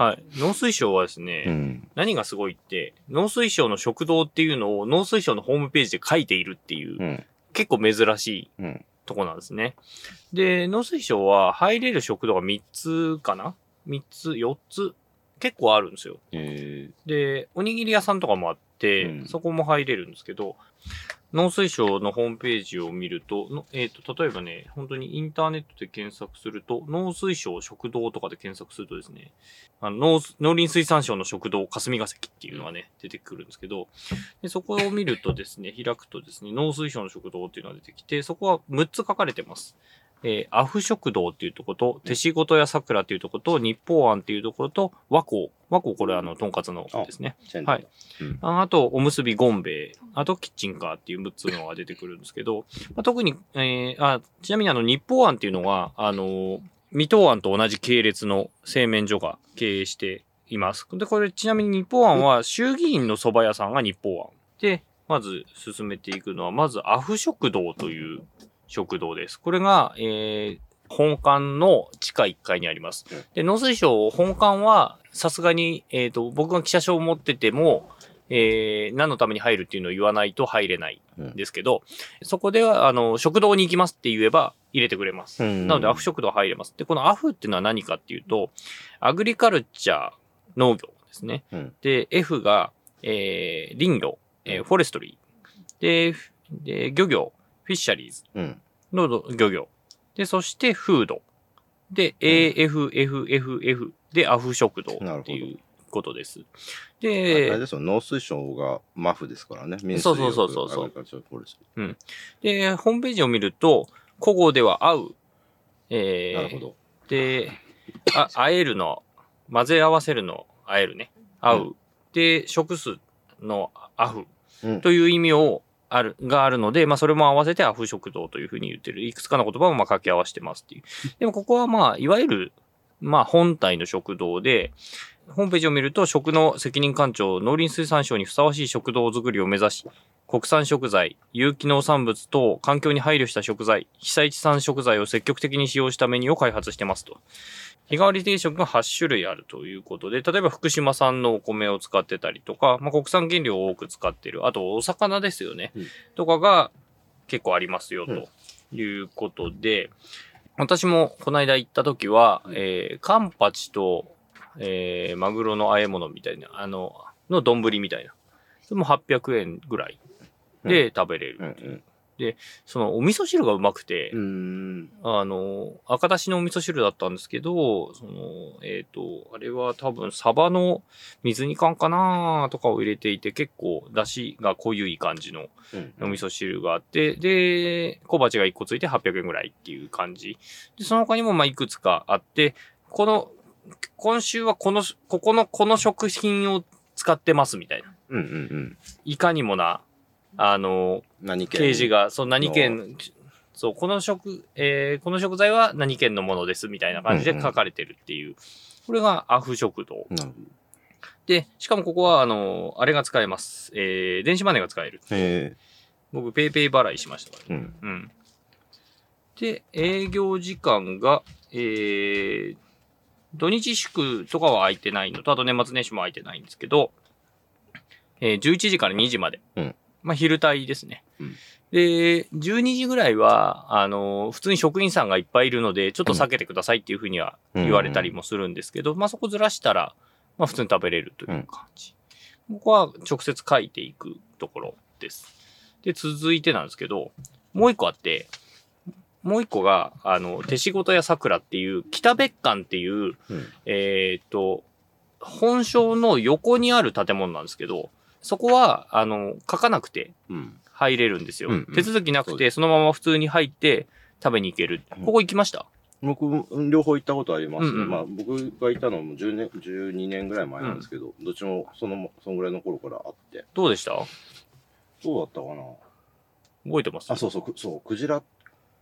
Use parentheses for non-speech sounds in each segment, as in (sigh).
はい。農水省はですね、うん。何がすごいって、農水省の食堂っていうのを農水省のホームページで書いているっていう、うん。結構珍しいうん。とこなんですね。で、農水省は入れる食堂が3つかな ?3 つ、4つ結構あるんですよ。えで、おにぎり屋さんとかもあって、うんそこも入れるんですけど、農水省のホームページを見ると、のえっ、と、例えばね、本当にインターネットで検索すると、農水省食堂とかで検索するとですね、あの農農林水産省の食堂霞が関っていうのがね、出てくるんですけど、でそこを見るとですね、開くとですね、農水省の食堂っていうのが出てきて、そこは6つ書かれてます。えーアフ食堂っていうところと、手仕事屋桜っていうところと、日報庵っていうところと、和光。和光これあの、とんかつのですね。はい。ああと、おむすびゴンベイ、あと、キッチンカーっていう6つのが出てくるんですけど、まあ、特に、えーあ、ちなみにあの、日報庵っていうのが、あの、水戸庵と同じ系列の製麺所が経営しています。で、これ、ちなみに日報庵は、衆議院の蕎麦屋さんが日報庵。で、まず進めていくのは、まず、アフ食堂という食堂です。これが、えー本館の地下1階にありますうん。で、農水省本館は、さすがに、えっ、と、僕が記者証を持ってても、えー何のために入るっていうのを言わないと入れないんですけど、そこでは、あの、食堂に行きますって言えば入れてくれます。うんなので、アフ食堂入れます。で、このアフっていうのは何かっていうと、アグリカルチャー、農業ですね。うんで、F が、えー林業、えーフォレストリー。で、ふで漁業、フィッシャリーズうん。のど漁業。で、そして、フード。で、AFFFF で、アフ食堂っていうことです。あれで、ですよ、農水省がマフですからね。そうそうそうそうそうアグリカルチャーポリシーで、ホームページを見ると、古語では合う。えー、なるほど。で、あ、あえるの、混ぜ合わせるの、あえるね。合う。で、食数のアフうんという意味を、ある、があるので、まあそれも合わせてアフ食堂というふうに言ってる。いくつかの言葉をまあ掛け合わせてますっていう。でもここはまあ、いわゆる、まあ本体の食堂で、ホームページを見ると、食の責任官庁、農林水産省にふさわしい食堂作りを目指し、国産食材、有機農産物等、環境に配慮した食材、被災地産食材を積極的に使用したメニューを開発してますと。日替わり定食が8種類あるということで、例えば福島産のお米を使ってたりとか、まあ、国産原料を多く使ってる。あと、お魚ですよね。うんとかが結構ありますよ、うんということで、私もこの間行った時は、えー、カンパチと、えー、マグロの和え物みたいな、あの、の丼みたいな。でも800円ぐらいで食べれる。うんうん。そのお味噌汁がうまくて。あの、赤だしのお味噌汁だったんですけど、その、えっ、と、あれは多分サバの水煮缶かなとかを入れていて、結構だしが濃ゆい感じのうんお味噌汁があって、で、小鉢が1個ついて800円ぐらいっていう感じ。で、その他にもまあいくつかあって、この、今週はこの、ここの、この食品を使ってますみたいな。うんうんうん。いかにもな、あの、何県？掲示が、そう、何県、そう、この食、えーこの食材は何県のものですみたいな感じで書かれてるっていう。これがアフ食堂。で、しかもここは、あの、あれが使えます。えー、電子マネーが使える。ど。へ僕、ペイペイ払いしましたからね。え。うん。うん。で、営業時間が、えー、土日祝とかは空いてないのと、あと年末年始も空いてないんですけど、えー11時から2時まで。うんまあ、昼帯ですね。うんで、12時ぐらいは、あの、普通に職員さんがいっぱいいるので、ちょっと避けてくださいっていうふうには言われたりもするんですけど、まあ、そこずらしたら、まあ、普通に食べれるという感じ。ここは直接書いていくところです。で、続いてなんですけど、もう一個あって、もう一個が、あの、手仕事や桜っていう、北別館っていう、うんえーっと、本省の横にある建物なんですけど、そこは、あの、書かなくてうん。入れるんですよ。うんうん手続きなくて、そのまま普通に入って食べに行ける。うんここ行きました？僕、両方行ったことありますね。うんうんまあ、僕がいたのも10年、12年ぐらい前なんですけど、どっちもその、そのぐらいの頃からあって。どうでした？そうだったかな？覚えてます？あ、そうそう、くそう、クジラ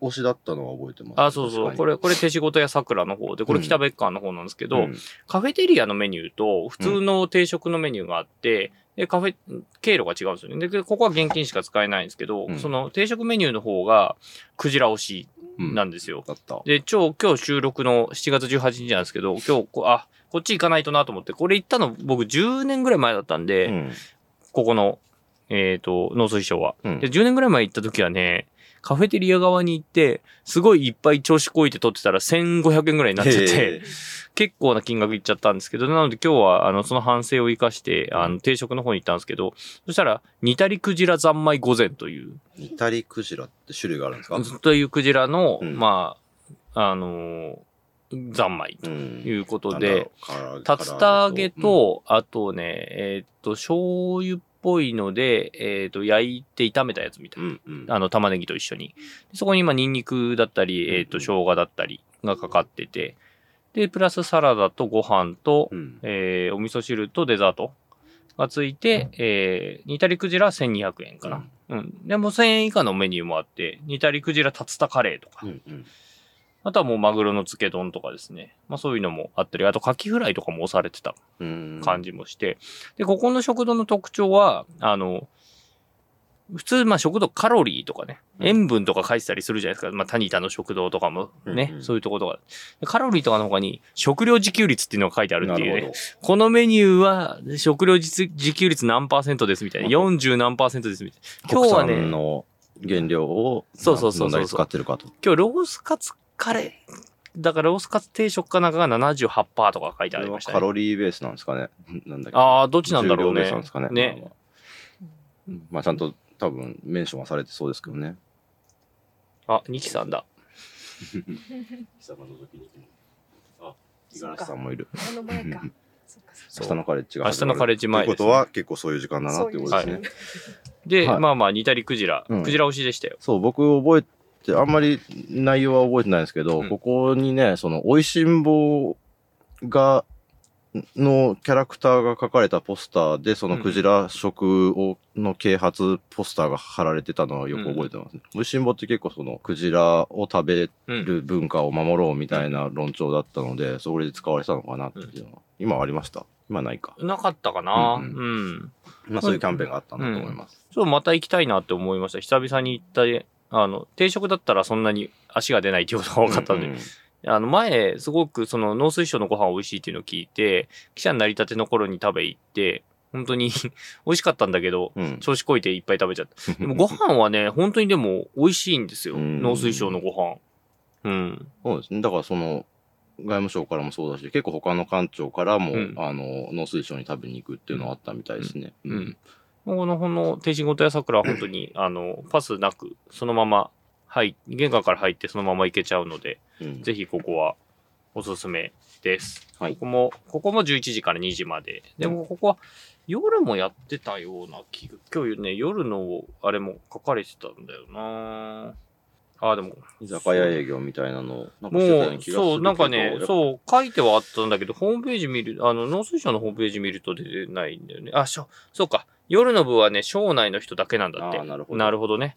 推しだったのは覚えてます。あ、そうそう。これ、れ、これ手仕事や桜の方で、これ北別館の方なんですけど、うんカフェテリアのメニューと普通の定食のメニューがあって、で、カフェ、経路が違うんですよね。で、ここは現金しか使えないんですけど、うんその定食メニューの方が、クジラ推しうんなんですよ。だった。で、超、今日収録の7月18日なんですけど、今日こう、あ、こっち行かないとなと思って、これ行ったの僕10年ぐらい前だったんで、うん。ここの、えっ、と、農水省は。うんで、10年ぐらい前行った時はね、カフェテリア側に行って、すごいいっぱい調子こいて取ってたら1500円ぐらいになっちゃっへて、結構な金額いっちゃったんですけど、なので今日は、あの、その反省を生かして、あの、定食の方に行ったんですけど、そしたら、煮たりクジラ三昧御膳という、煮たりクジラって種類があるんですか？というクジラの、うん。まあ、あのー三昧とうん。いうことで、竜田揚げ、と、あとね、えーっと、醤油っぽいので、えーっと、焼いて炒めたやつみたいな。うんうん。あの、玉ねぎと一緒に。そこに今、ニンニクだったり、えーっと、うん生姜だったりがかかってて、で、プラスサラダとご飯と、うん。えーお味噌汁とデザートがついて、えー、煮たりクジラ1200円かな。うん。でも1000円以下のメニューもあって、煮たりクジラ竜田カレーとか、うんうん。あとはもうマグロの漬け丼とかですね。まあそういうのもあったり、あとカキフライとかも押されてたうん。感じもして。で、ここの食堂の特徴は、あの、普通、まあ食堂カロリーとかね、うん塩分とか書いてたりするじゃないですか。まあタニタの食堂とかもね、うんうんそういうところとか。でカロリーとかの他に食料自給率っていうのが書いてあるっていうね。このメニューは食料自自給率何パーセントですみたいな。40何パーセントですみたいな。ど。今日はね、原料を、そうそうそうそうどんだけ使ってるかと。今日ロースカツカレー、だからロースカツ定食かなんかが78%とか書いてありましたね。カロリーベースなんですかね。なんだっけああ、どっちなんだろうね重量ベースなんですかね。ね。まあちゃんと多分メンションはされてそうですけどね。あ、ニキさんだ。(laughs) あ、五十嵐さんもいる。あの前か。そっかそっそう明日のカレッジが明日のカレッジ前ということは結構そういう時間だなっていうことですね。で、はいまあまあ、煮たりクジラ、うんクジラ推しでしたよ。そう、僕覚えて、あんまり内容は覚えてないんですけど、うんここにね、その、美味しんぼが、のキャラクターが書かれたポスターで、そのクジラ食を、の啓発ポスターが貼られてたのはよく覚えてますね。美味しんぼって結構その、クジラを食べうん。る文化を守ろうみたいな論調だったので、それで使われてたのかなっていうのは。今はありました？今ないか。なかったかな、ううんん。まあそういうキャンペーンがあったんだと思います。ちょっとまた行きたいなって思いました。久々に行った、あの、定食だったらそんなに足が出ないっていうことが多かったんで、うんうんあの、前、すごくその農水省のご飯美味しいっていうのを聞いて、記者になりたての頃に食べ行って、本当に (laughs) 美味しかったんだけど、うん。調子こいていっぱい食べちゃった。(laughs) でもご飯はね、本当にでも美味しいんですよ。うん農水省のご飯。うん。そうですね。だからその、外務省からもそうだし、結構他の官庁からも、うんあの、農水省に食べに行くっていうのはあったみたいですね。うん。この、この、天津ごとや桜は本当に、(coughs) あの、パスなく、そのまま、はい、玄関から入ってそのまま行けちゃうので、うん。ぜひここはおすすめです。はいここも、ここも11時から2時まで。でも、ここは夜もやってたような気が、今日ね、夜のあれも書かれてたんだよなあ、でも、居酒屋営業みたいなのを、なんかしてたようもう、な気がするけどそう、なんかねそう、書いてはあったんだけど、ホームページ見る、あの、農水省のホームページ見ると出てないんだよね。あ、しょ、そうか。夜の部はね、省内の人だけなんだって。なるほどなるほどね。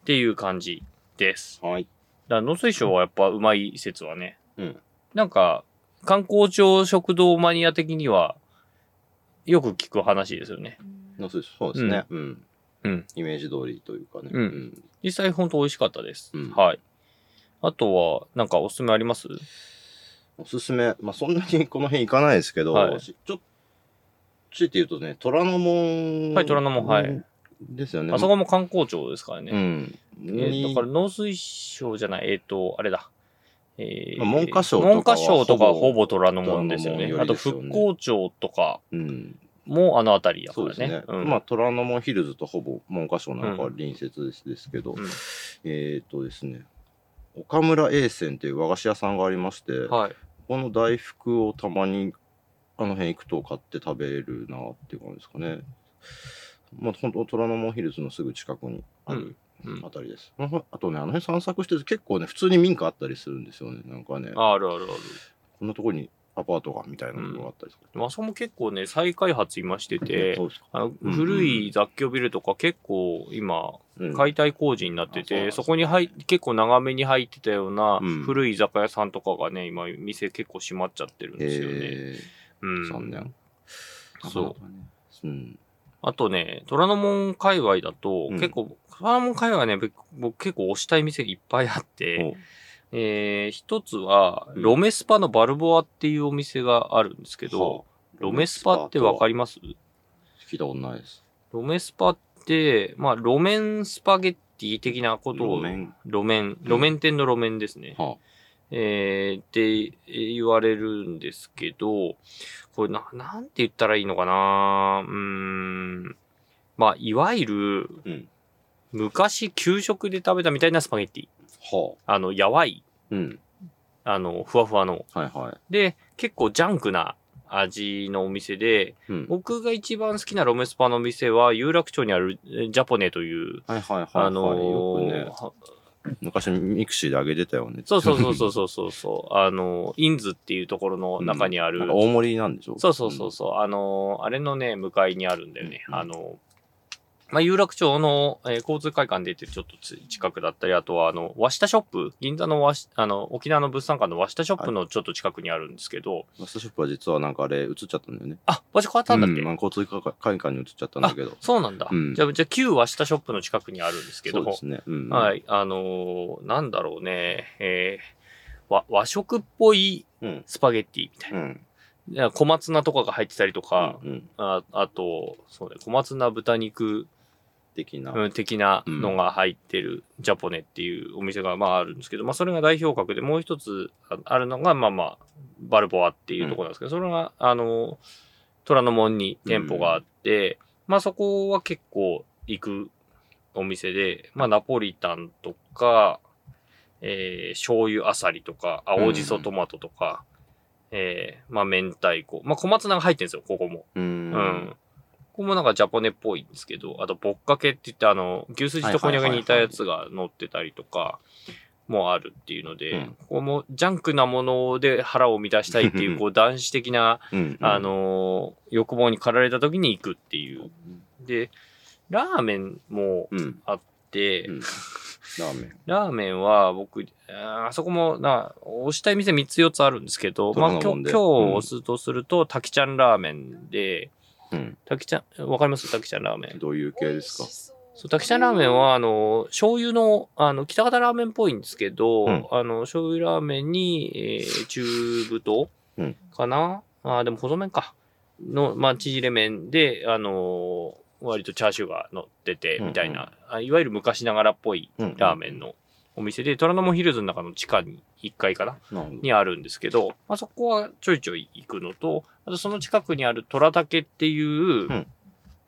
っていう感じです。はい。だ農水省はやっぱうまい説はね、うん。なんか、観光庁食堂マニア的には、よく聞く話ですよね。農水省そうですね。うん。うん。イメージ通りというかね。うん実際ほんと美味しかったです。うんはい。あとは、なんかおすすめあります？おすすめ、まあそんなにこの辺行かないですけど、はいしちょっと、強いて言うとね、虎ノ門。はい虎ノ門はい。ですよね。あそこも観光庁ですからね。うん。えーだから農水省じゃない、えっ、と、あれだ。えまあ文科省とかは文科省とかはほぼ虎ノ門ですよね。虎ノ門あと復興庁とかうん。もあの辺りやからそうですね。。ねうんまあ、虎ノ門ヒルズとほぼ文科省なんかは隣接ですですけど、うんえっ、とですね、岡村栄泉っていう和菓子屋さんがありまして、はい。この大福をたまにあの辺行くと買って食べるなっていう感じですかね。まあ、本当虎ノ門ヒルズのすぐ近くにあるうんあたりです。ああとね、あの辺散策してると結構ね、普通に民家あったりするんですよね。なんかね、あるあるある。こんなところにアパートがみたいなのがあったりする。でもあそこも結構ね、再開発今してて古い雑居ビルとか結構今、うん解体工事になってて、うなんそこに入っ結構長めに入ってたようなうん古い居酒屋さんとかがね、今店結構閉まっちゃってるんですよね。えうん。ー、残念。そう。あとね、虎ノ門界隈だと、うん結構、虎ノ門界隈はね、僕僕結構推したい店いっぱいあって、えー、一つは、うん。ロメスパのバルボアっていうお店があるんですけど、ロメスパってわかりります？聞いたことないです。ロメスパって、まあ、路面スパゲッティ的なことを、路面路面、路面店の路面ですね。はえー、って言われるんですけど、これな、なんて言ったらいいのかなうーん。まあ、いわゆる、うん昔給食で食べたみたいなスパゲッティ。あ。はあ。あの、やわい、うん。あの、ふわふわの。はいはい。で、結構ジャンクな味のお店で、うん。僕が一番好きなロメスパの店は、有楽町にあるえジャポネという、はいはいはい、はい。あのーよくね、は昔 mixi であげてたよね。そうそうそうそうそうそうそう、あの、インズっていうところの中にある、なんか大盛りなんでしょ？そうそうそうそう、あの、あれのね、向かいにあるんだよね。うんあの、まあ、有楽町の、えー交通会館出てるちょっとつ近くだったり、あとは、あの、和下ショップ、銀座の和しあの、沖縄の物産館の和下ショップのちょっと近くにあるんですけど、マスターショップは実はなんかあれ映っちゃったんだよね。あ、場所変わったんだっけ、うんまあ、交通会館に映っちゃったんだけど。そうなんだ。うんじゃあ、じゃあ、旧和下ショップの近くにあるんですけど、そうですね。うん。。はいい、あのーなんだろうね、えー和、和食っぽいうん。スパゲッティみたいな。うん。小松菜とかが入ってたりとか、うん。ああと、そうね、小松菜豚肉、的な。うん、的なのが入ってるジャポネっていうお店がまああるんですけど、まあそれが代表格でもう一つああるのがまあまあバルボアっていうところなんですけど、それがあの、虎ノ門に店舗があって、まあそこは結構行くお店で、まあナポリタンとか、えー、醤油あさりとか、青じそトマトとか、えー、まあ明太子。まあ小松菜が入ってるんですよ、ここも。う。うんん。ここもなんかジャポネっぽいんですけど、あと、ぼっかけって言って、あの、牛すじとこんにゃくに似たやつが乗ってたりとか、もあるっていうので、うんここもジャンクなもので腹を満たしたいっていう、(laughs) こう、男子的な、うん。あ、のー欲望に駆られた時に行くっていう。で、ラーメンもうん。あって、うん。ラーメン。(laughs) ラーメンは僕、あそこもな、押したい店3つ4つあるんですけど、まあ今日、今日押すとすると、滝ちゃんラーメンで、うん。滝ちゃん、わかります？滝ちゃんラーメン。どういう系ですか？そう、滝ちゃんラーメンは、あの、醤油の、あの、北方ラーメンっぽいんですけど、うん。あの、醤油ラーメンに、えー、中太うん。かな、あーでも細麺か。の、まあ、縮れ麺で、あのー割とチャーシューが乗ってて、みたいな、あいわゆる昔ながらっぽいうん。ラーメンのお店で、虎ノ門ヒルズの中の地下に1階かな？にあるんですけど、まあ、そこはちょいちょい行くのと、あとその近くにある虎竹っていう、ん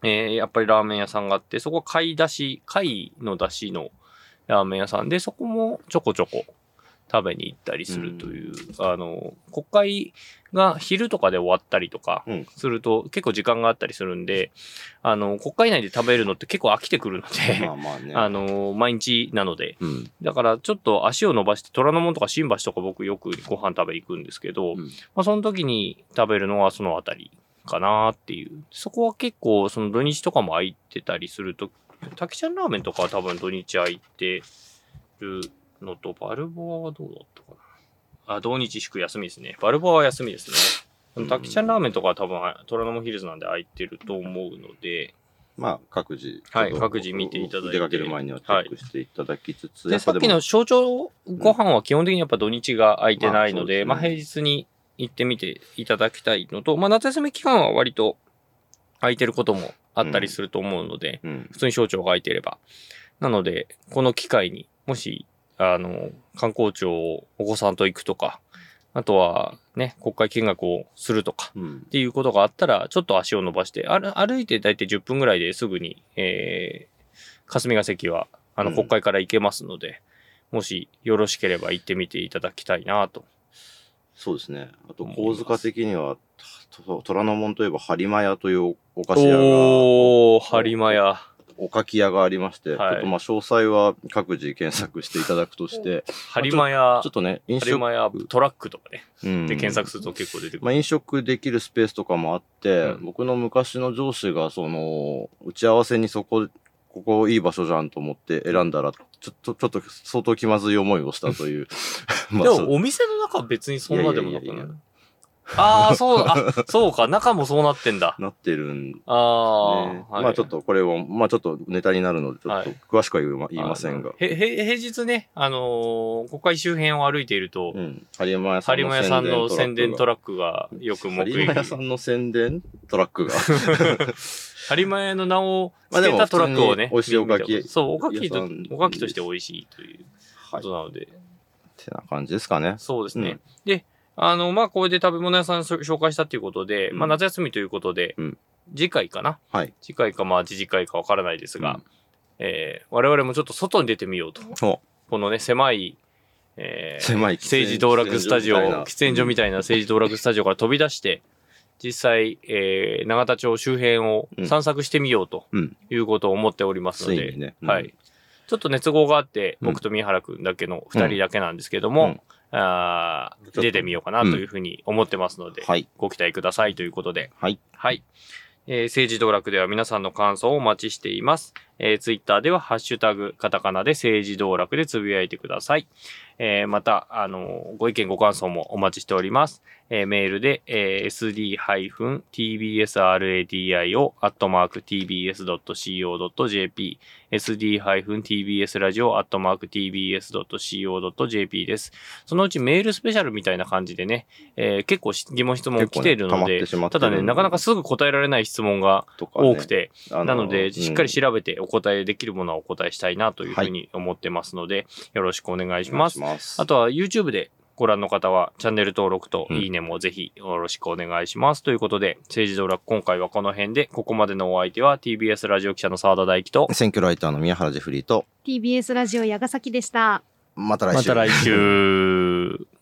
えーやっぱりラーメン屋さんがあって、そこは貝出し、貝の出汁のラーメン屋さんで、そこもちょこちょこ食べに行ったりするという、あの、国会が昼とかで終わったりとかうんすると、結構時間があったりするんで、あの、国会内で食べるのって結構飽きてくるので、まあまあね。あの、毎日なので、うん。だからちょっと足を伸ばして虎ノ門とか新橋とか僕よくご飯食べ行くんですけど、うんまあその時に食べるのはそのあたりかなっていう。そこは結構その土日とかも空いてたりすると、滝ちゃんラーメンとかは多分土日空いてるのと、バルボアはどうだったかな。あ、土日祝休みですね。バルボアは休みですね。うん滝ちゃんラーメンとかは多分虎ノ門ヒルズなんで空いてると思うので、まあ、各自。はい各自見ていただいて出かける前にはチェックしていただきつつ。で、やぱもさっきの象徴ご飯は基本的にやっぱ土日が空いてないので、まあそうまあ平日に行ってみていただきたいのと、まあ夏休み期間は割と空いてることもあったりすると思うので、うん。普通に象徴が空いてれば。なので、この機会にもし、あの、観光庁をお子さんと行くとか、あとはね、国会見学をするとか、うんっ。ていうことがあったら、ちょっと足を伸ばして、歩歩いて大体10分ぐらいですぐに、えー、霞が関は、あの、うん国会から行けますので、もしよろしければ行ってみていただきたいなと。そうですね。あと、思います神塚的には、と虎ノ門といえば、播磨屋というお菓子屋が、おー、播磨屋。おかき屋がありまして、はい。ちょっとまあ詳細は各自検索していただくとして、(laughs) 播磨屋ちょっ、とね、飲播食、磨屋トラックとかね。うん。で検索すると結構出てくる。まあ、飲食できるスペースとかもあって、うん。僕の昔の上司が、その、打ち合わせにそこ、ここいい場所じゃんと思って選んだら、ちょっと、ちょっと相当気まずい思いをしたという。(laughs) (laughs) でも、お店の中は別にそんなでもなくない？ああ、そう、あ、そうか、中もそうなってんだ。なってるんで、ああ、はいまあちょっとこれを、まあちょっとネタになるので、ちょっとはい詳しくは言いま言いませんが。へ、へ、平日ね、あのー国会周辺を歩いていると、うん。有馬屋さん有馬屋さんの宣伝トララックがよく目 (laughs) 有馬屋さ撃。んの宣伝トラックが。(laughs) 有馬屋の名を付けたトラックをね。普通に美味しいおかきそう、おかきとおかきとして美味しいというこはい。となので、てな感じですかね。そうですね。うんで、あの、まあ、これで食べ物屋さんそ紹介したということで、うんまあ、夏休みということで、うん次回かな？はい。次回か、まあ、次次回かわからないですが、うんえー我々もちょっと外に出てみようと。おこのね、狭い、えー狭い政治道楽スタジオ、喫喫煙所みたいな政治道楽スタジオから飛び出して、実際、えー永田町周辺を散策してみようとうん。いうことを思っておりますので、ね。うんはい。。ちょっと熱合があって、うん僕と宮原くんだけの二人だけなんですけども、うんあ出てみようかなというふうに思ってますので、はい。ご期待くださいということで、はい。はい。えー政治道楽では皆さんの感想をお待ちしています。えー、ツイッターではハッシュタグ、カタカナで政治道楽でつぶやいてください。えーまた、あのーご意見ご感想もお待ちしております。えーメールで、えー sd-tbsradio アットマーク tbs.co.jp sd-tbs ラジオアットマーク tbs.co.jp です。そのうちメールスペシャルみたいな感じでね、えー結構し疑問質問来ているので、てしまってるただね、なかなかすぐ答えられない質問が多くて、あのなので、しっかりうん調べてお答えできるものはお答えしたいなというふうに思ってますので、よろしくお願いします。あとは YouTube でご覧の方はチャンネル登録とうんいいねもぜひよろしくお願いします。ということで、政治道楽今回はこの辺で、ここまでのお相手は TBS ラジオ記者の澤田大樹と、選挙ライターの宮原ジェフリーと、TBS ラジオ矢ヶ崎でした。また来週。また来週。